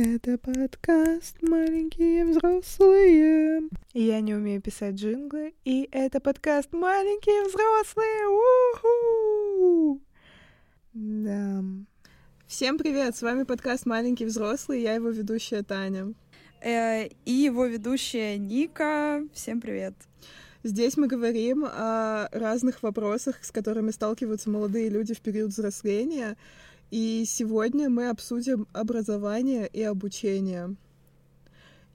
Это подкаст «Маленькие взрослые». Я не умею писать джинглы, и это подкаст «Маленькие взрослые». У-ху! Да. Всем привет, с вами подкаст «Маленькие взрослые», я его ведущая Таня. Э, И его ведущая Ника. Всем привет. Здесь мы говорим о разных вопросах, с которыми сталкиваются молодые люди в период взросления. И сегодня мы обсудим образование и обучение.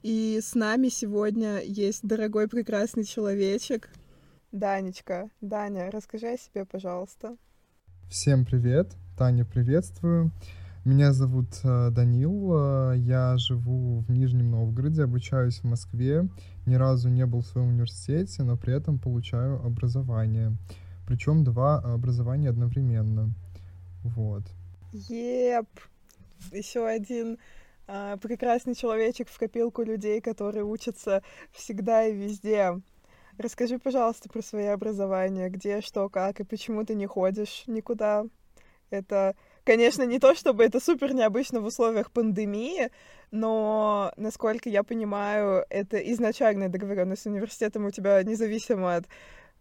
И с нами сегодня есть дорогой прекрасный человечек. Данечка, Даня, расскажи о себе, пожалуйста. Всем привет, Таня, приветствую. Меня зовут э, Данил, э, я живу в Нижнем Новгороде, обучаюсь в Москве, ни разу не был в своем университете, но при этом получаю образование. Причем два образования одновременно. Вот. Еп! Еще один а, прекрасный человечек в копилку людей, которые учатся всегда и везде. Расскажи, пожалуйста, про свое образование, где, что, как и почему ты не ходишь никуда. Это, конечно, не то, чтобы это супер необычно в условиях пандемии, но, насколько я понимаю, это изначальная договоренность с университетом у тебя, независимо от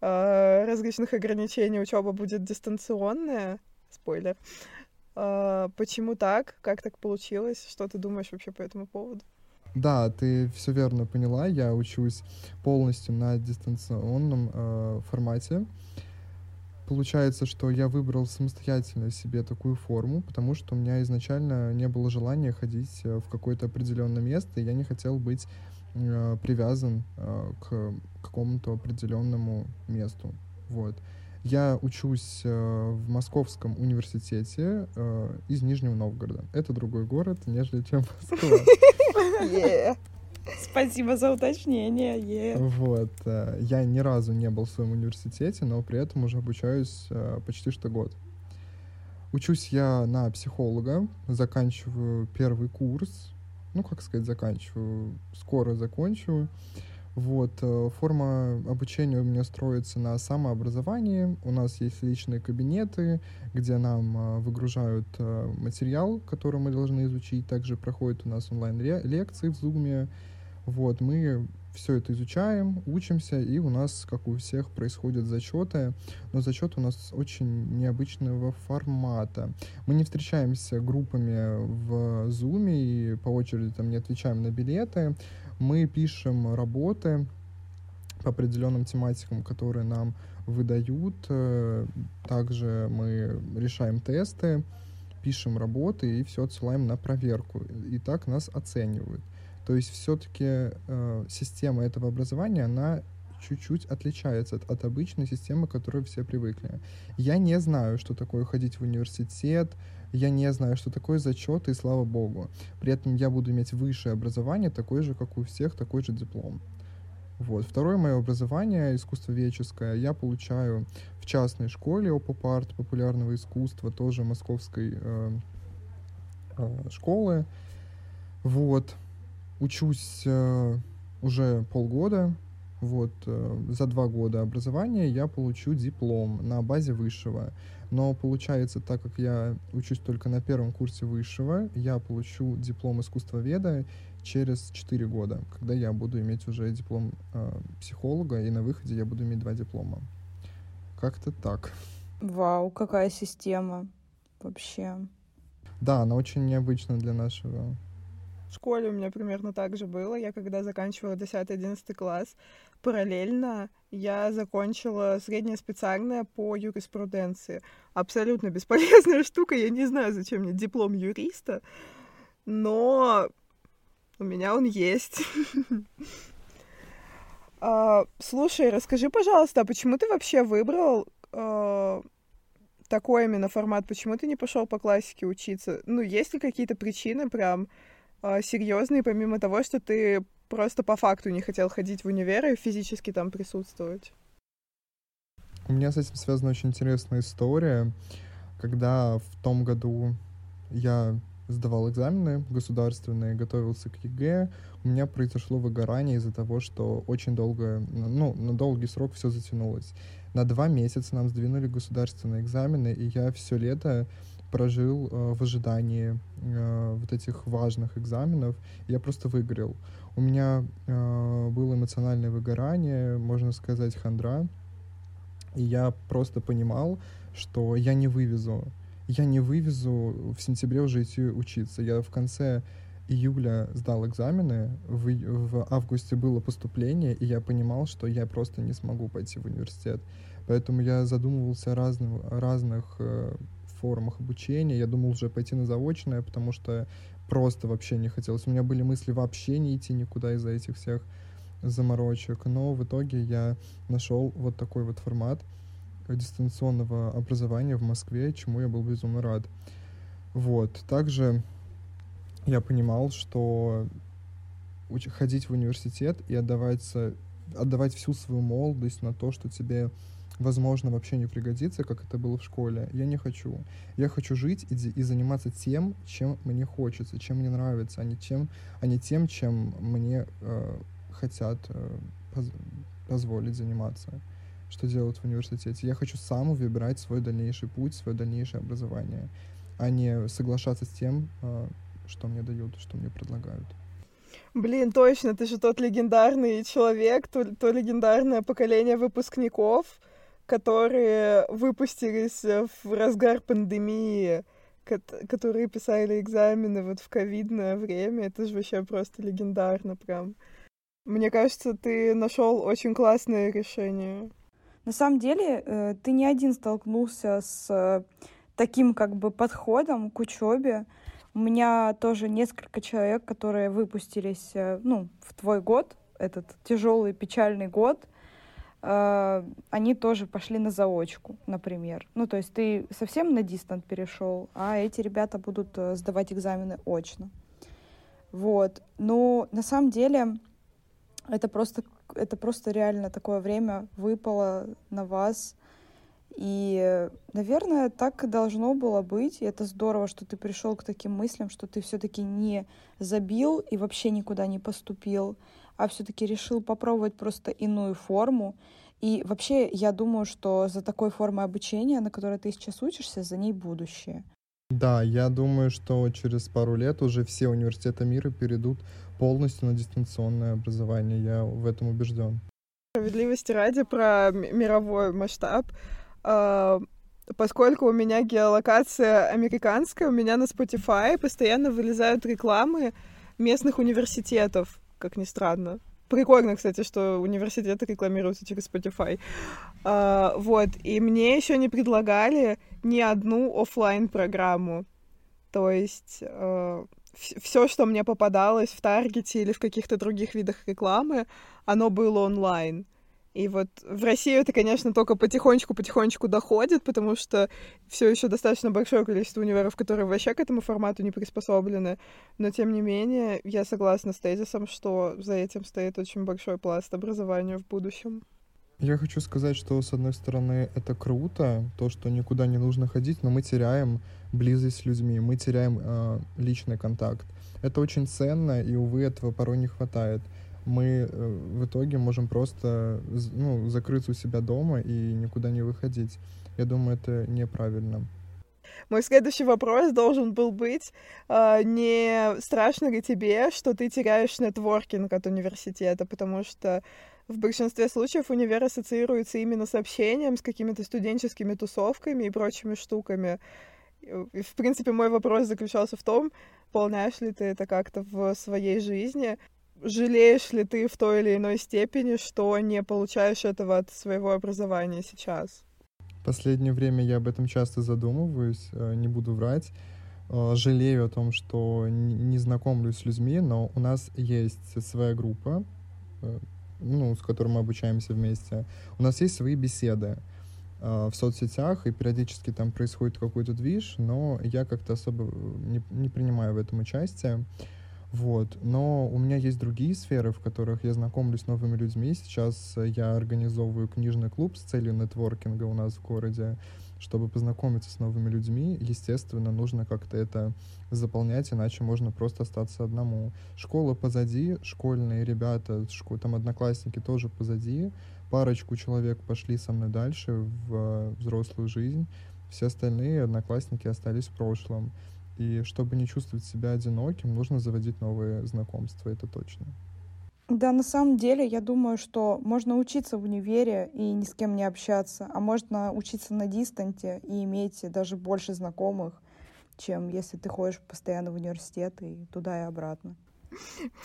э, различных ограничений, учеба будет дистанционная. Спойлер. Э, почему так? Как так получилось? Что ты думаешь вообще по этому поводу? Да, ты все верно поняла, я учусь полностью на дистанционном э, формате. Получается, что я выбрал самостоятельно себе такую форму, потому что у меня изначально не было желания ходить э, в какое-то определенное место, и я не хотел быть э, привязан э, к какому-то определенному месту. Вот. Я учусь э, в Московском университете э, из Нижнего Новгорода. Это другой город, нежели чем Москва. Yeah. Спасибо за уточнение. е. Вот. э, Я ни разу не был в своем университете, но при этом уже обучаюсь э, почти что год. Учусь я на психолога, заканчиваю первый курс. Ну, как сказать, заканчиваю, скоро закончу. Вот, э, форма обучения у меня строится на самообразовании. У нас есть личные кабинеты, где нам выгружают материал, который мы должны изучить. Также проходят у нас онлайн-лекции в Zoom. Вот, мы все это изучаем, учимся, и у нас, как у всех, происходят зачеты. Но зачет у нас очень необычного формата. Мы не встречаемся группами в Zoom и по очереди там не отвечаем на билеты. Мы пишем работы по определенным тематикам, которые нам выдают. Э, Также мы решаем тесты, пишем работы и все отсылаем на проверку. И так нас оценивают. То есть все-таки система этого образования, она чуть-чуть отличается от, от обычной системы, к которой все привыкли. Я не знаю, что такое ходить в университет, я не знаю, что такое зачеты, и слава богу. При этом я буду иметь высшее образование, такое же, как у всех, такой же диплом. Вот. Второе мое образование искусствоведческое я получаю в частной школе ОПОПАРТ популярного искусства, тоже московской э, э, школы. Вот. Учусь э, уже полгода. Вот. э, За два года образования я получу диплом на базе высшего. Но получается, так как я учусь только на первом курсе высшего, я получу диплом искусствоведа через 4 года, когда я буду иметь уже диплом э, психолога, и на выходе я буду иметь два диплома. Как-то так. Вау, какая система вообще. Да, она очень необычна для нашего. В школе у меня примерно так же было. Я когда заканчивала 10-11 класс, параллельно я закончила среднее специальное по юриспруденции. Абсолютно бесполезная штука. Я не знаю, зачем мне диплом юриста, но у меня он есть. А, Слушай, расскажи, пожалуйста, а почему ты вообще выбрал а, такой именно формат? Почему ты не пошел по классике учиться? Ну, есть ли какие-то причины прям серьезные, помимо того, что ты просто по факту не хотел ходить в универ и физически там присутствовать? У меня с этим связана очень интересная история. Когда в том году я сдавал экзамены государственные, готовился к ЕГЭ, у меня произошло выгорание из-за того, что очень долго, ну, на долгий срок все затянулось. На два месяца нам сдвинули государственные экзамены, и я все лето прожил э, в ожидании э, вот этих важных экзаменов. Я просто выгорел. У меня э, было эмоциональное выгорание, можно сказать, хандра. И я просто понимал, что я не вывезу я не вывезу в сентябре уже идти учиться. Я в конце июля сдал экзамены, в, в августе было поступление, и я понимал, что я просто не смогу пойти в университет. Поэтому я задумывался о разных э, формах обучения. Я думал уже пойти на заочное, потому что просто вообще не хотелось. У меня были мысли вообще не идти никуда из-за этих всех заморочек. Но в итоге я нашел вот такой вот формат — дистанционного образования в Москве, чему я был безумно рад. Вот. Также я понимал, что ходить в университет и отдаваться, отдавать всю свою молодость на то, что тебе, возможно, вообще не пригодится, как это было в школе, я не хочу. Я хочу жить и, и заниматься тем, чем мне хочется, чем мне нравится, а не, чем, а не тем, чем мне э, хотят э, поз позволить заниматься что делать в университете. Я хочу сам выбирать свой дальнейший путь, свое дальнейшее образование, а не соглашаться с тем, а, что мне дают, что мне предлагают. Блин, точно, ты же тот легендарный человек, то, то легендарное поколение выпускников, которые выпустились в разгар пандемии, которые писали экзамены вот в ковидное время. Это же вообще просто легендарно прям. Мне кажется, ты нашел очень классное решение. На самом деле, э, ты не один столкнулся с э, таким как бы подходом к учебе. У меня тоже несколько человек, которые выпустились, э, ну, в твой год, этот тяжелый, печальный год, они тоже пошли на заочку, например. Ну, то есть ты совсем на дистант перешел, а эти ребята будут сдавать экзамены очно. Вот. Но на самом деле это просто это просто реально такое время выпало на вас. И, наверное, так и должно было быть. И это здорово, что ты пришел к таким мыслям, что ты все-таки не забил и вообще никуда не поступил, а все-таки решил попробовать просто иную форму. И вообще, я думаю, что за такой формой обучения, на которой ты сейчас учишься, за ней будущее. Да, я думаю, что через пару лет уже все университеты мира перейдут полностью на дистанционное образование. Я в этом убежден. Справедливости ради про мировой масштаб. А, поскольку у меня геолокация американская, у меня на Spotify постоянно вылезают рекламы местных университетов, как ни странно. Прикольно, кстати, что университеты рекламируются через Spotify. Uh, вот, и мне еще не предлагали ни одну офлайн программу. То есть uh, все, что мне попадалось в Таргете или в каких-то других видах рекламы, оно было онлайн. И вот в Россию это, конечно, только потихонечку-потихонечку доходит, потому что все еще достаточно большое количество универов, которые вообще к этому формату не приспособлены. Но, тем не менее, я согласна с тезисом, что за этим стоит очень большой пласт образования в будущем. Я хочу сказать, что, с одной стороны, это круто, то, что никуда не нужно ходить, но мы теряем близость с людьми, мы теряем э, личный контакт. Это очень ценно, и, увы, этого порой не хватает. Мы э, в итоге можем просто ну, закрыться у себя дома и никуда не выходить. Я думаю, это неправильно. Мой следующий вопрос должен был быть, э, не страшно ли тебе, что ты теряешь нетворкинг от университета, потому что в большинстве случаев универ ассоциируется именно с общением, с какими-то студенческими тусовками и прочими штуками. И, в принципе, мой вопрос заключался в том, выполняешь ли ты это как-то в своей жизни, жалеешь ли ты в той или иной степени, что не получаешь этого от своего образования сейчас? Последнее время я об этом часто задумываюсь, э, не буду врать. Э, жалею о том, что не знакомлюсь с людьми, но у нас есть своя группа, э, ну, с которой мы обучаемся вместе. У нас есть свои беседы. В соцсетях, и периодически там происходит какой-то движ, но я как-то особо не, не принимаю в этом участие. Вот. Но у меня есть другие сферы, в которых я знакомлюсь с новыми людьми. Сейчас я организовываю книжный клуб с целью нетворкинга у нас в городе, чтобы познакомиться с новыми людьми, естественно, нужно как-то это заполнять, иначе можно просто остаться одному. Школа позади, школьные ребята, там одноклассники тоже позади, парочку человек пошли со мной дальше в взрослую жизнь, все остальные одноклассники остались в прошлом. И чтобы не чувствовать себя одиноким, нужно заводить новые знакомства, это точно. Да, на самом деле, я думаю, что можно учиться в универе и ни с кем не общаться, а можно учиться на дистанте и иметь даже больше знакомых, чем если ты ходишь постоянно в университет и туда и обратно.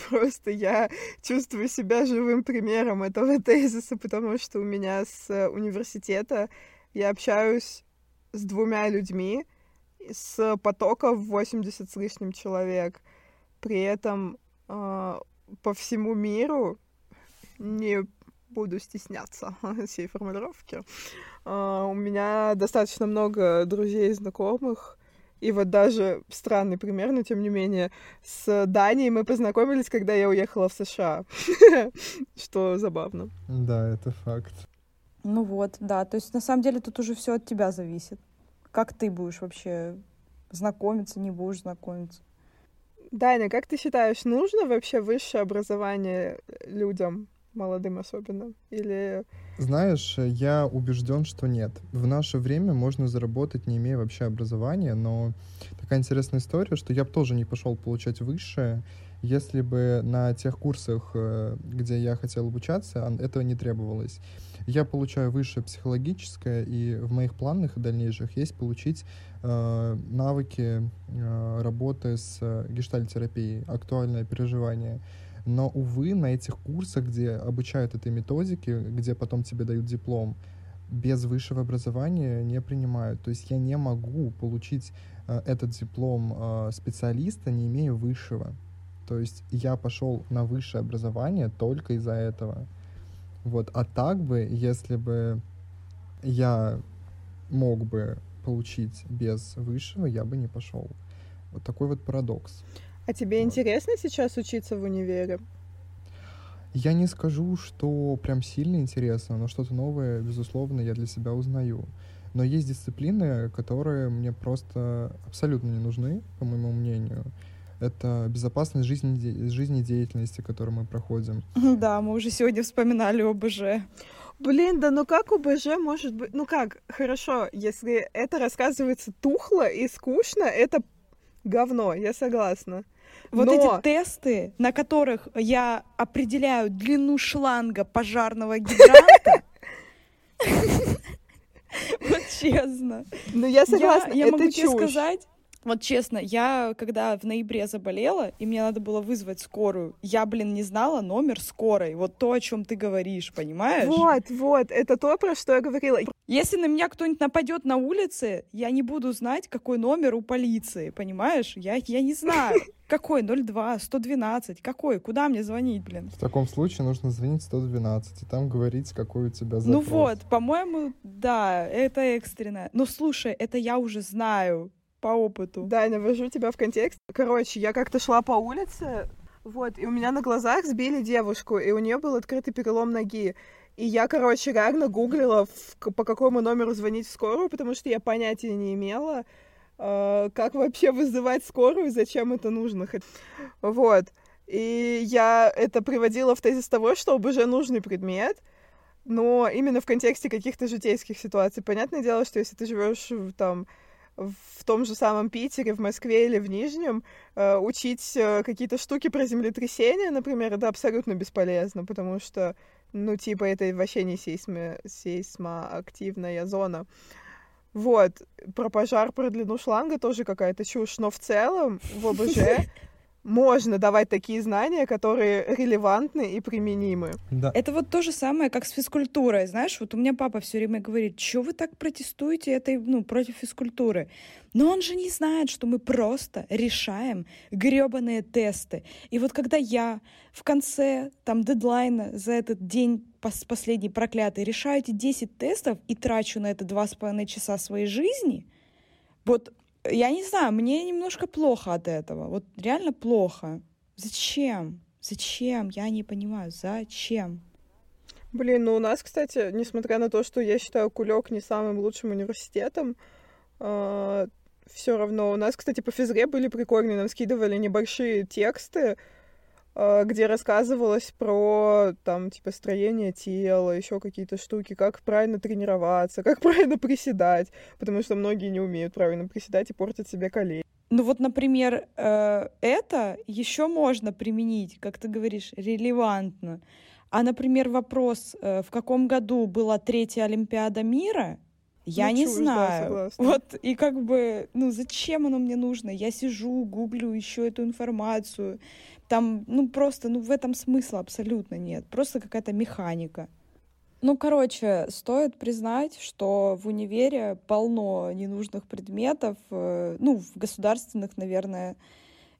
Просто я чувствую себя живым примером этого тезиса, потому что у меня с университета я общаюсь с двумя людьми с потока в 80 с лишним человек. При этом э, по всему миру, не буду стесняться всей формулировки, а, у меня достаточно много друзей и знакомых, и вот даже странный пример, но тем не менее, с Данией мы познакомились, когда я уехала в США, что забавно. Да, это факт. Ну вот, да, то есть на самом деле тут уже все от тебя зависит. Как ты будешь вообще знакомиться, не будешь знакомиться? Даня, как ты считаешь, нужно вообще высшее образование людям, молодым особенно? Или... Знаешь, я убежден, что нет. В наше время можно заработать, не имея вообще образования, но такая интересная история, что я бы тоже не пошел получать высшее, если бы на тех курсах, э, где я хотел обучаться, этого не требовалось. Я получаю высшее психологическое, и в моих планах дальнейших есть получить э, навыки э, работы с э, гештальтерапией, актуальное переживание. Но, увы, на этих курсах, где обучают этой методике, где потом тебе дают диплом, без высшего образования не принимают. То есть я не могу получить э, этот диплом э, специалиста, не имея высшего. То есть я пошел на высшее образование только из-за этого. Вот. А так бы, если бы я мог бы получить без высшего, я бы не пошел. Вот такой вот парадокс. А тебе вот. интересно сейчас учиться в универе? Я не скажу, что прям сильно интересно, но что-то новое, безусловно, я для себя узнаю. Но есть дисциплины, которые мне просто абсолютно не нужны, по моему мнению это безопасность жизни, жизнедеятельности, которую мы проходим. Да, мы уже сегодня вспоминали ОБЖ. Блин, да ну как ОБЖ может быть... Ну как, хорошо, если это рассказывается тухло и скучно, это говно, я согласна. Вот Но... эти тесты, на которых я определяю длину шланга пожарного гидранта, вот честно. Ну я согласна, я могу тебе сказать, вот честно, я когда в ноябре заболела, и мне надо было вызвать скорую, я, блин, не знала номер скорой. Вот то, о чем ты говоришь, понимаешь? Вот, вот, это то, про что я говорила. Если на меня кто-нибудь нападет на улице, я не буду знать, какой номер у полиции, понимаешь? Я, я не знаю. Какой? 02, 112, какой? Куда мне звонить, блин? В таком случае нужно звонить 112 и там говорить, какой у тебя запрос. Ну вот, по-моему, да, это экстренно. Но слушай, это я уже знаю по опыту. Да, навожу тебя в контекст. Короче, я как-то шла по улице, вот, и у меня на глазах сбили девушку, и у нее был открытый перелом ноги. И я, короче, реально гуглила, в, по какому номеру звонить в скорую, потому что я понятия не имела, э, как вообще вызывать скорую, зачем это нужно. Вот. И я это приводила в тезис того, что ОБЖ нужный предмет, но именно в контексте каких-то житейских ситуаций. Понятное дело, что если ты живешь там в том же самом Питере, в Москве или в Нижнем э, учить э, какие-то штуки про землетрясения, например, это абсолютно бесполезно, потому что, ну, типа, это вообще не сейсмо, сейсмоактивная зона. Вот, про пожар, про длину шланга тоже какая-то чушь, но в целом в ОБЖ можно давать такие знания, которые релевантны и применимы. Да. Это вот то же самое, как с физкультурой. Знаешь, вот у меня папа все время говорит, что вы так протестуете этой, ну, против физкультуры? Но он же не знает, что мы просто решаем гребаные тесты. И вот когда я в конце там дедлайна за этот день последний проклятый решаю эти 10 тестов и трачу на это два с половиной часа своей жизни, вот я не знаю, мне немножко плохо от этого. Вот реально плохо. Зачем? Зачем? Я не понимаю, зачем? Блин, ну у нас, кстати, несмотря на то, что я считаю Кулек не самым лучшим университетом, э, все равно у нас, кстати, по физре были прикольные, нам скидывали небольшие тексты, где рассказывалось про там типа строение тела, еще какие-то штуки, как правильно тренироваться, как правильно приседать, потому что многие не умеют правильно приседать и портят себе колени. Ну вот, например, э, это еще можно применить, как ты говоришь, релевантно. А, например, вопрос, э, в каком году была третья Олимпиада мира, я ну, не чушь, знаю. Да, вот, и как бы, ну, зачем оно мне нужно? Я сижу, гуглю еще эту информацию. Там, ну, просто, ну, в этом смысла абсолютно нет. Просто какая-то механика. Ну, короче, стоит признать, что в универе полно ненужных предметов. Э, ну, в государственных, наверное,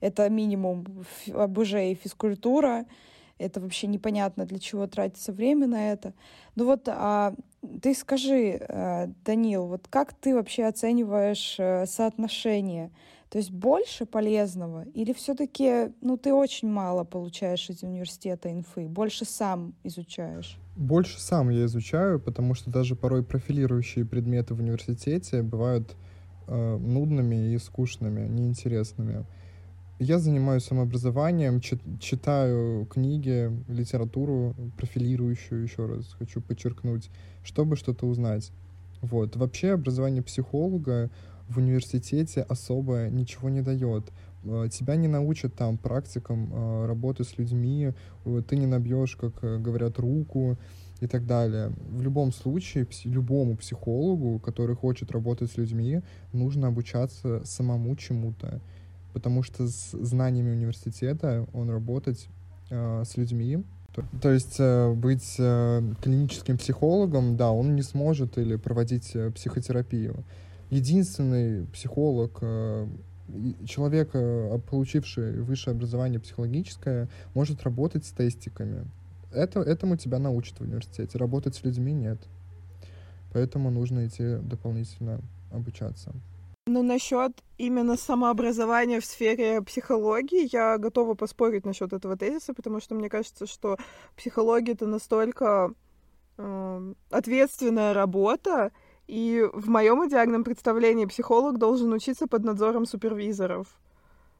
это минимум ОБЖ и физкультура это вообще непонятно, для чего тратится время на это. Ну вот, а, ты скажи, э, Данил, вот как ты вообще оцениваешь э, соотношение? То есть больше полезного или все-таки, ну, ты очень мало получаешь из университета инфы, больше сам изучаешь? Больше сам я изучаю, потому что даже порой профилирующие предметы в университете бывают э, нудными и скучными, неинтересными. Я занимаюсь самообразованием, читаю книги, литературу профилирующую, еще раз хочу подчеркнуть, чтобы что-то узнать. Вот. Вообще образование психолога в университете особо ничего не дает. Э, тебя не научат там практикам э, работы с людьми, э, ты не набьешь, как говорят, руку и так далее. В любом случае, любому психологу, который хочет работать с людьми, нужно обучаться самому чему-то потому что с знаниями университета он работать э, с людьми. То, то есть э, быть э, клиническим психологом, да, он не сможет или проводить э, психотерапию. Единственный психолог, э, человек, э, получивший высшее образование психологическое, может работать с тестиками. Это, этому тебя научат в университете. Работать с людьми нет. Поэтому нужно идти дополнительно обучаться. Ну, насчет именно самообразования в сфере психологии, я готова поспорить насчет этого тезиса, потому что мне кажется, что психология это настолько э, ответственная работа, и в моем идеальном представлении психолог должен учиться под надзором супервизоров.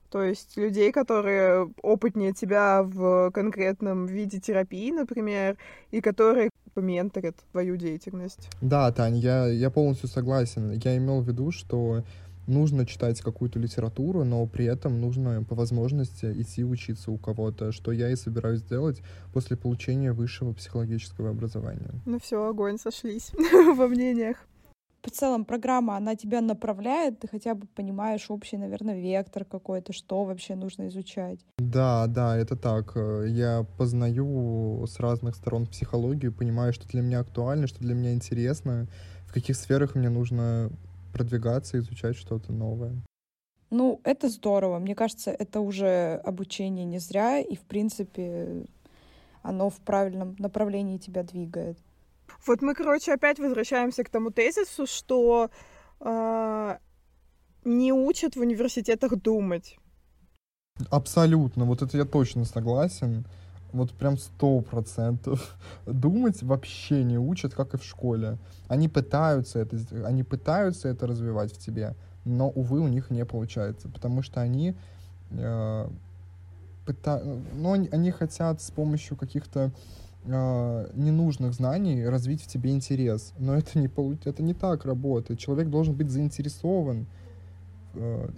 То есть людей, которые опытнее тебя в конкретном виде терапии, например, и которые поменторят твою деятельность. Да, Тань, я, я полностью согласен. Я имел в виду, что нужно читать какую-то литературу, но при этом нужно по возможности идти учиться у кого-то, что я и собираюсь сделать после получения высшего психологического образования. Ну все, огонь, сошлись во мнениях. В целом программа, она тебя направляет, ты хотя бы понимаешь общий, наверное, вектор какой-то, что вообще нужно изучать. Да, да, это так. Я познаю с разных сторон психологию, понимаю, что для меня актуально, что для меня интересно, в каких сферах мне нужно продвигаться, изучать что-то новое. Ну, это здорово. Мне кажется, это уже обучение не зря, и, в принципе, оно в правильном направлении тебя двигает. Вот мы, короче, опять возвращаемся к тому тезису, что э, не учат в университетах думать. Абсолютно, вот это я точно согласен. Вот прям сто процентов. Думать вообще не учат, как и в школе. Они пытаются это, они пытаются это развивать в тебе, но, увы, у них не получается, потому что они э, пыта... ну, они, хотят с помощью каких-то э, ненужных знаний развить в тебе интерес. Но это не, это не так работает. Человек должен быть заинтересован,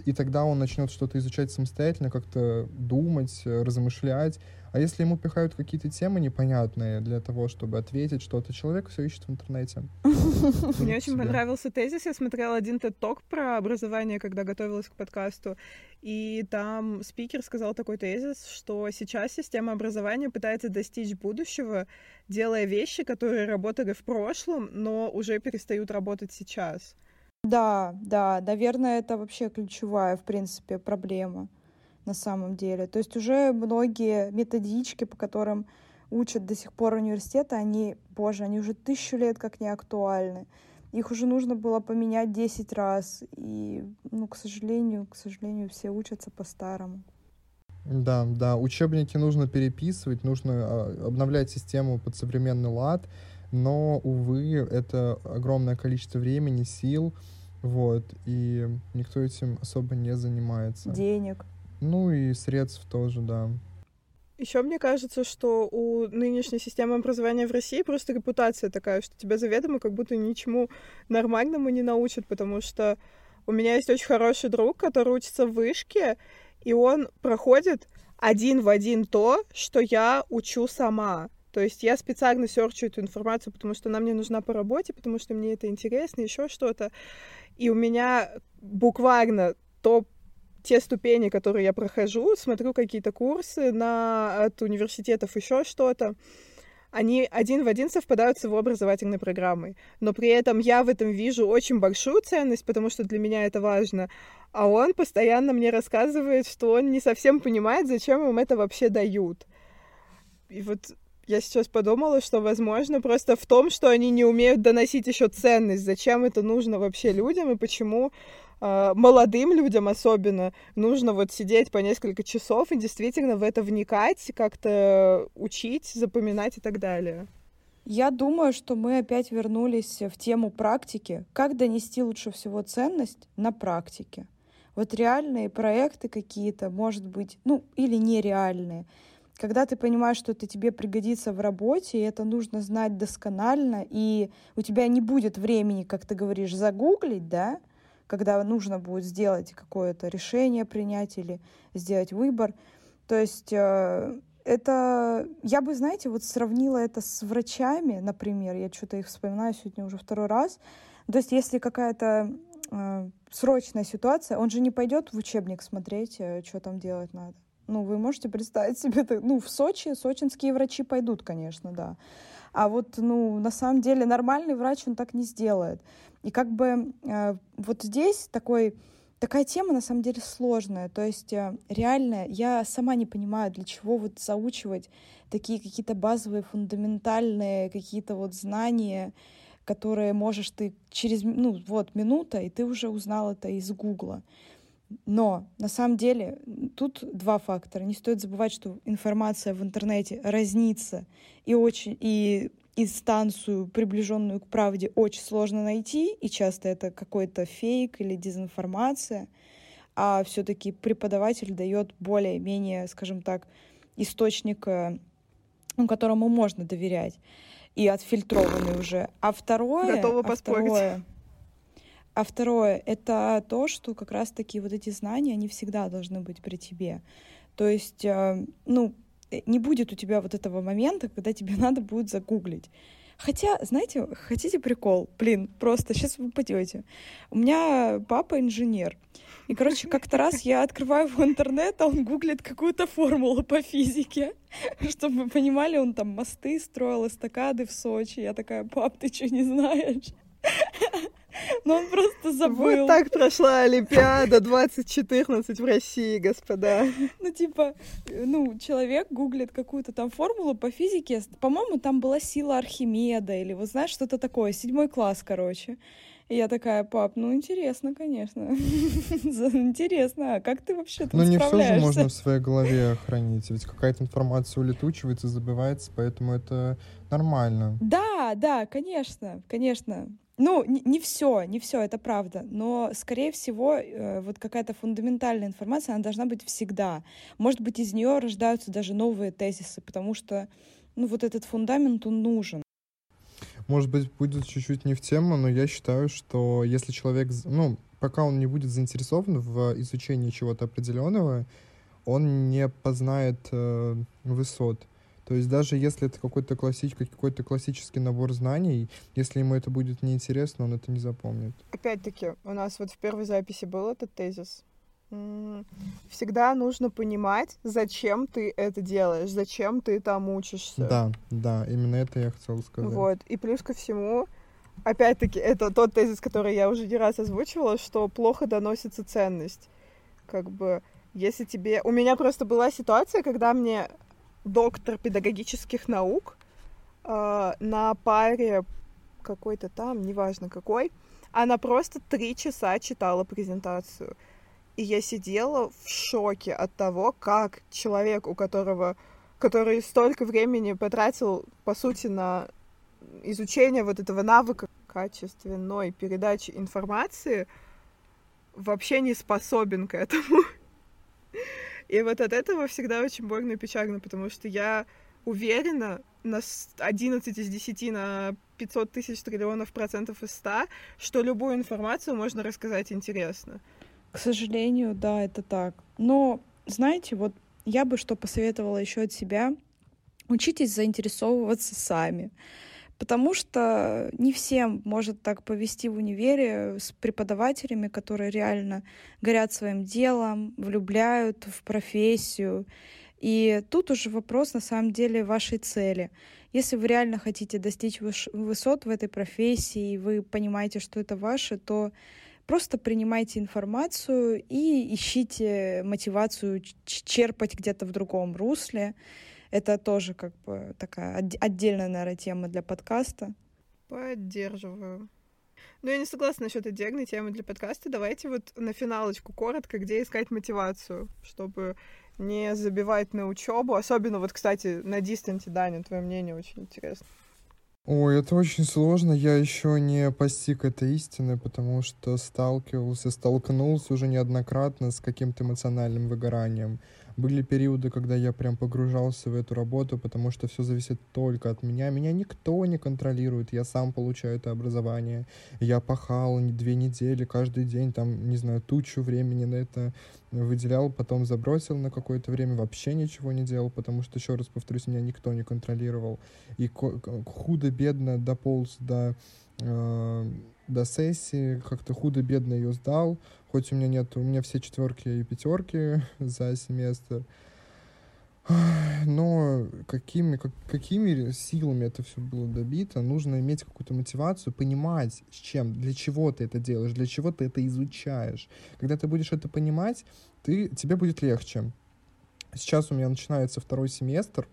и тогда он начнет что-то изучать самостоятельно, как-то думать, размышлять. А если ему пихают какие-то темы непонятные для того, чтобы ответить что-то, человек все ищет в интернете. Мне очень понравился тезис. Я смотрела один TED-ток про образование, когда готовилась к подкасту. И там спикер сказал такой тезис, что сейчас система образования пытается достичь будущего, делая вещи, которые работали в прошлом, но уже перестают работать сейчас. Да, да, наверное, это вообще ключевая, в принципе, проблема на самом деле. То есть уже многие методички, по которым учат до сих пор университеты, они, боже, они уже тысячу лет как не актуальны. Их уже нужно было поменять 10 раз. И, ну, к сожалению, к сожалению, все учатся по-старому. Да, да, учебники нужно переписывать, нужно а, обновлять систему под современный лад, но, увы, это огромное количество времени, сил, вот, и никто этим особо не занимается. Денег. Ну и средств тоже, да. Еще мне кажется, что у нынешней системы образования в России просто репутация такая, что тебя заведомо как будто ничему нормальному не научат, потому что у меня есть очень хороший друг, который учится в вышке, и он проходит один в один то, что я учу сама. То есть я специально серчу эту информацию, потому что она мне нужна по работе, потому что мне это интересно, еще что-то. И у меня буквально то те ступени, которые я прохожу, смотрю какие-то курсы на, от университетов, еще что-то, они один в один совпадают с его образовательной программой. Но при этом я в этом вижу очень большую ценность, потому что для меня это важно. А он постоянно мне рассказывает, что он не совсем понимает, зачем им это вообще дают. И вот я сейчас подумала, что, возможно, просто в том, что они не умеют доносить еще ценность, зачем это нужно вообще людям и почему а, молодым людям особенно нужно вот сидеть по несколько часов и действительно в это вникать, как-то учить, запоминать и так далее. Я думаю, что мы опять вернулись в тему практики. Как донести лучше всего ценность на практике? Вот реальные проекты какие-то, может быть, ну, или нереальные. Когда ты понимаешь, что это тебе пригодится в работе, и это нужно знать досконально, и у тебя не будет времени, как ты говоришь, загуглить, да, когда нужно будет сделать какое-то решение принять или сделать выбор. То есть э, это, я бы, знаете, вот сравнила это с врачами, например, я что-то их вспоминаю сегодня уже второй раз. То есть если какая-то э, срочная ситуация, он же не пойдет в учебник смотреть, э, что там делать надо. Ну, вы можете представить себе, ну, в Сочи сочинские врачи пойдут, конечно, да. А вот, ну, на самом деле нормальный врач, он так не сделает. И как бы э, вот здесь такой, такая тема на самом деле сложная. То есть э, реально я сама не понимаю, для чего вот заучивать такие какие-то базовые, фундаментальные какие-то вот знания, которые можешь ты через, ну, вот, минута, и ты уже узнал это из Гугла. Но на самом деле тут два фактора. Не стоит забывать, что информация в интернете разнится и очень и инстанцию, приближенную к правде, очень сложно найти, и часто это какой-то фейк или дезинформация, а все-таки преподаватель дает более-менее, скажем так, источник, э, ну, которому можно доверять и отфильтрованный уже. А второе... Готова а поспорить. Второе, а второе — это то, что как раз-таки вот эти знания, они всегда должны быть при тебе. То есть, э, ну, Э, не будет у тебя вот этого момента, когда тебе надо будет загуглить. Хотя, знаете, хотите прикол? Блин, просто сейчас вы пойдете. У меня папа инженер. И, короче, как-то раз я открываю в интернет, а он гуглит какую-то формулу по физике. Чтобы вы понимали, он там мосты строил, эстакады в Сочи. Я такая, пап, ты что, не знаешь? Но он просто забыл. Вот так прошла Олимпиада 2014 в России, господа. Ну, типа, ну, человек гуглит какую-то там формулу по физике. По-моему, там была сила Архимеда или вот знаешь, что-то такое. Седьмой класс, короче. И я такая, пап, ну интересно, конечно. интересно, а как ты вообще там Ну не все же можно в своей голове хранить, ведь какая-то информация улетучивается, забывается, поэтому это нормально. Да, да, конечно, конечно. Ну, не, не все, не все, это правда. Но, скорее всего, э, вот какая-то фундаментальная информация, она должна быть всегда. Может быть, из нее рождаются даже новые тезисы, потому что, ну, вот этот фундамент, он нужен. Может быть, будет чуть-чуть не в тему, но я считаю, что если человек, ну, пока он не будет заинтересован в изучении чего-то определенного, он не познает э, высот. То есть даже если это какой-то классич, какой-то классический набор знаний, если ему это будет неинтересно, он это не запомнит. Опять-таки, у нас вот в первой записи был этот тезис. Всегда нужно понимать, зачем ты это делаешь, зачем ты там учишься. Да, да, именно это я хотел сказать. Вот, и плюс ко всему, опять-таки, это тот тезис, который я уже не раз озвучивала, что плохо доносится ценность. Как бы, если тебе... У меня просто была ситуация, когда мне доктор педагогических наук э, на паре какой-то там, неважно какой, она просто три часа читала презентацию. И я сидела в шоке от того, как человек, у которого, который столько времени потратил, по сути, на изучение вот этого навыка качественной передачи информации, вообще не способен к этому. И вот от этого всегда очень больно и печально, потому что я уверена на 11 из 10 на 500 тысяч триллионов процентов из 100, что любую информацию можно рассказать интересно. К сожалению, да, это так. Но, знаете, вот я бы что посоветовала еще от себя. Учитесь заинтересовываться сами. Потому что не всем может так повести в универе с преподавателями, которые реально горят своим делом, влюбляют в профессию. И тут уже вопрос на самом деле вашей цели. Если вы реально хотите достичь высот в этой профессии, и вы понимаете, что это ваше, то Просто принимайте информацию и ищите мотивацию черпать где-то в другом русле. Это тоже как бы такая отдельная, наверное, тема для подкаста. Поддерживаю. Но я не согласна насчет отдельной темы для подкаста. Давайте вот на финалочку коротко, где искать мотивацию, чтобы не забивать на учебу. Особенно вот, кстати, на дистанте, Даня, твое мнение очень интересно. Ой, это очень сложно. Я еще не постиг этой истины, потому что сталкивался, столкнулся уже неоднократно с каким-то эмоциональным выгоранием. Были периоды, когда я прям погружался в эту работу, потому что все зависит только от меня. Меня никто не контролирует, я сам получаю это образование. Я пахал две недели, каждый день, там, не знаю, тучу времени на это выделял, потом забросил на какое-то время, вообще ничего не делал, потому что, еще раз повторюсь, меня никто не контролировал. И худо-бедно дополз до э, до сессии, как-то худо-бедно ее сдал, хоть у меня нет, у меня все четверки и пятерки за семестр, но какими, как, какими силами это все было добито, нужно иметь какую-то мотивацию, понимать, с чем, для чего ты это делаешь, для чего ты это изучаешь. Когда ты будешь это понимать, ты, тебе будет легче. Сейчас у меня начинается второй семестр,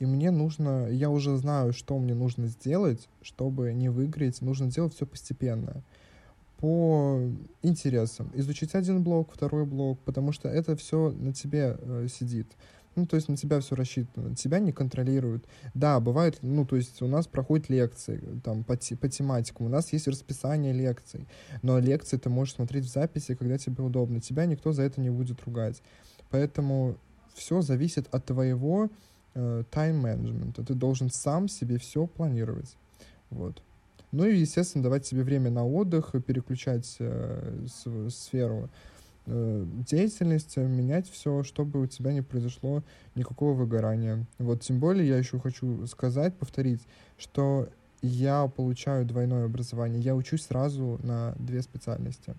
и мне нужно, я уже знаю, что мне нужно сделать, чтобы не выиграть, нужно делать все постепенно по интересам. Изучить один блок, второй блок, потому что это все на тебе э, сидит. Ну, то есть на тебя все рассчитано, тебя не контролируют. Да, бывает, ну, то есть у нас проходят лекции там по, по тематикам, у нас есть расписание лекций, но лекции ты можешь смотреть в записи, когда тебе удобно. Тебя никто за это не будет ругать. Поэтому все зависит от твоего тайм-менеджмента. Ты должен сам себе все планировать. Вот. Ну и, естественно, давать себе время на отдых, переключать э, сферу э, деятельности, менять все, чтобы у тебя не произошло никакого выгорания. Вот, тем более я еще хочу сказать, повторить, что я получаю двойное образование, я учусь сразу на две специальности.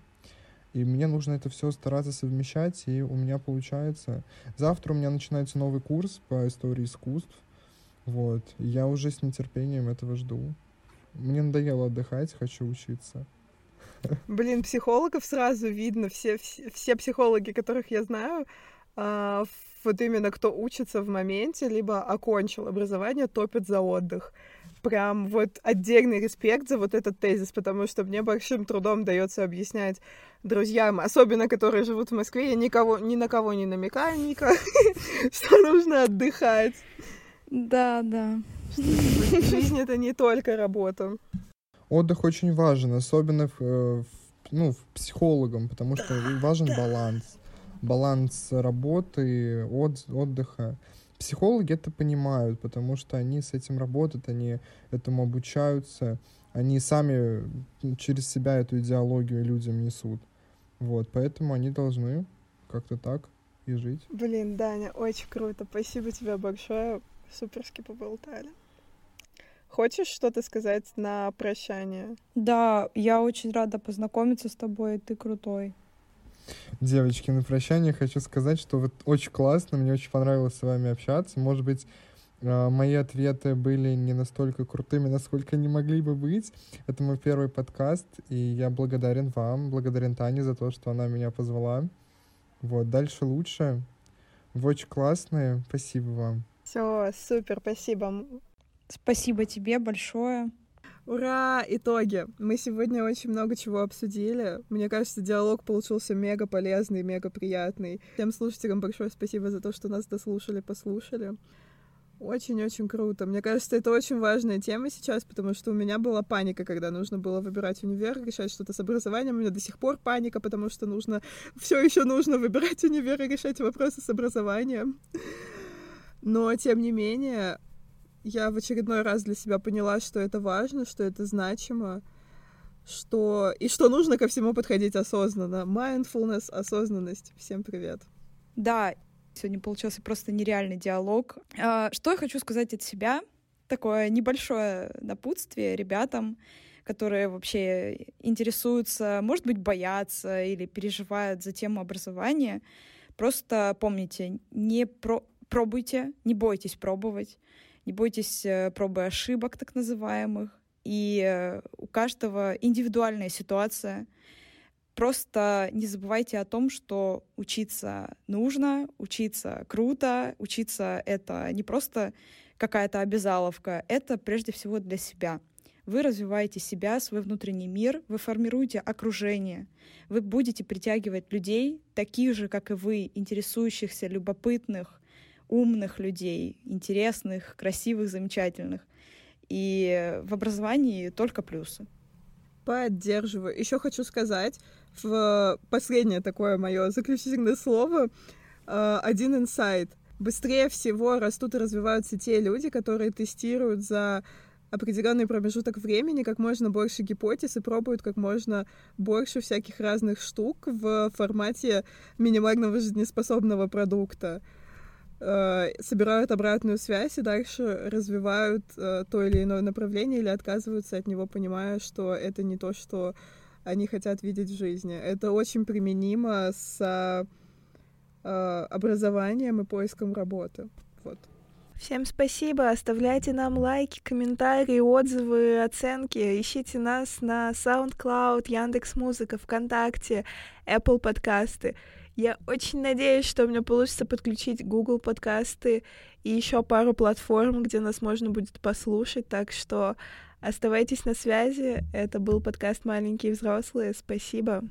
И мне нужно это все стараться совмещать, и у меня получается. Завтра у меня начинается новый курс по истории искусств. Вот. Я уже с нетерпением этого жду. Мне надоело отдыхать, хочу учиться. Блин, психологов сразу видно. Все, все, все психологи, которых я знаю, а, вот именно кто учится в моменте, либо окончил образование, топят за отдых прям вот отдельный респект за вот этот тезис, потому что мне большим трудом дается объяснять друзьям, особенно которые живут в Москве, я никого, ни на кого не намекаю, Ника, что нужно отдыхать. Да, да. Жизнь — это не только работа. Отдых очень важен, особенно в, э, ну, в психологам, потому что важен баланс. Баланс работы, от, отдыха. Психологи это понимают, потому что они с этим работают, они этому обучаются, они сами через себя эту идеологию людям несут. Вот, поэтому они должны как-то так и жить. Блин, Даня, очень круто. Спасибо тебе большое. Суперски поболтали. Хочешь что-то сказать на прощание? Да, я очень рада познакомиться с тобой. Ты крутой. Девочки, на прощание хочу сказать, что вот очень классно, мне очень понравилось с вами общаться. Может быть, а, мои ответы были не настолько крутыми, насколько они могли бы быть. Это мой первый подкаст, и я благодарен вам, благодарен Тане за то, что она меня позвала. Вот, дальше лучше. Вы очень классные. Спасибо вам. Все, супер, спасибо. Спасибо тебе большое. Ура! Итоги. Мы сегодня очень много чего обсудили. Мне кажется, диалог получился мега полезный, мега приятный. Всем слушателям большое спасибо за то, что нас дослушали, послушали. Очень-очень круто. Мне кажется, это очень важная тема сейчас, потому что у меня была паника, когда нужно было выбирать универ, решать что-то с образованием. У меня до сих пор паника, потому что нужно все еще нужно выбирать универ и решать вопросы с образованием. Но, тем не менее, я в очередной раз для себя поняла, что это важно, что это значимо, что и что нужно ко всему подходить осознанно. Mindfulness, осознанность. Всем привет. Да, сегодня получился просто нереальный диалог. А, что я хочу сказать от себя? Такое небольшое напутствие ребятам, которые вообще интересуются, может быть, боятся или переживают за тему образования. Просто помните, не про пробуйте, не бойтесь пробовать не бойтесь э, пробы ошибок так называемых. И э, у каждого индивидуальная ситуация. Просто не забывайте о том, что учиться нужно, учиться круто, учиться — это не просто какая-то обязаловка, это прежде всего для себя. Вы развиваете себя, свой внутренний мир, вы формируете окружение, вы будете притягивать людей, таких же, как и вы, интересующихся, любопытных, умных людей, интересных, красивых, замечательных. И в образовании только плюсы. Поддерживаю. Еще хочу сказать, в последнее такое мое заключительное слово, э, один инсайт. Быстрее всего растут и развиваются те люди, которые тестируют за определенный промежуток времени как можно больше гипотез и пробуют как можно больше всяких разных штук в формате минимального жизнеспособного продукта. Э, собирают обратную связь и дальше развивают э, то или иное направление или отказываются от него, понимая, что это не то, что они хотят видеть в жизни. Это очень применимо с э, образованием и поиском работы. Вот. Всем спасибо. Оставляйте нам лайки, комментарии, отзывы, оценки. Ищите нас на SoundCloud, Яндекс.Музыка, ВКонтакте, Apple подкасты. Я очень надеюсь, что у меня получится подключить Google подкасты и еще пару платформ, где нас можно будет послушать. Так что оставайтесь на связи. Это был подкаст «Маленькие взрослые». Спасибо.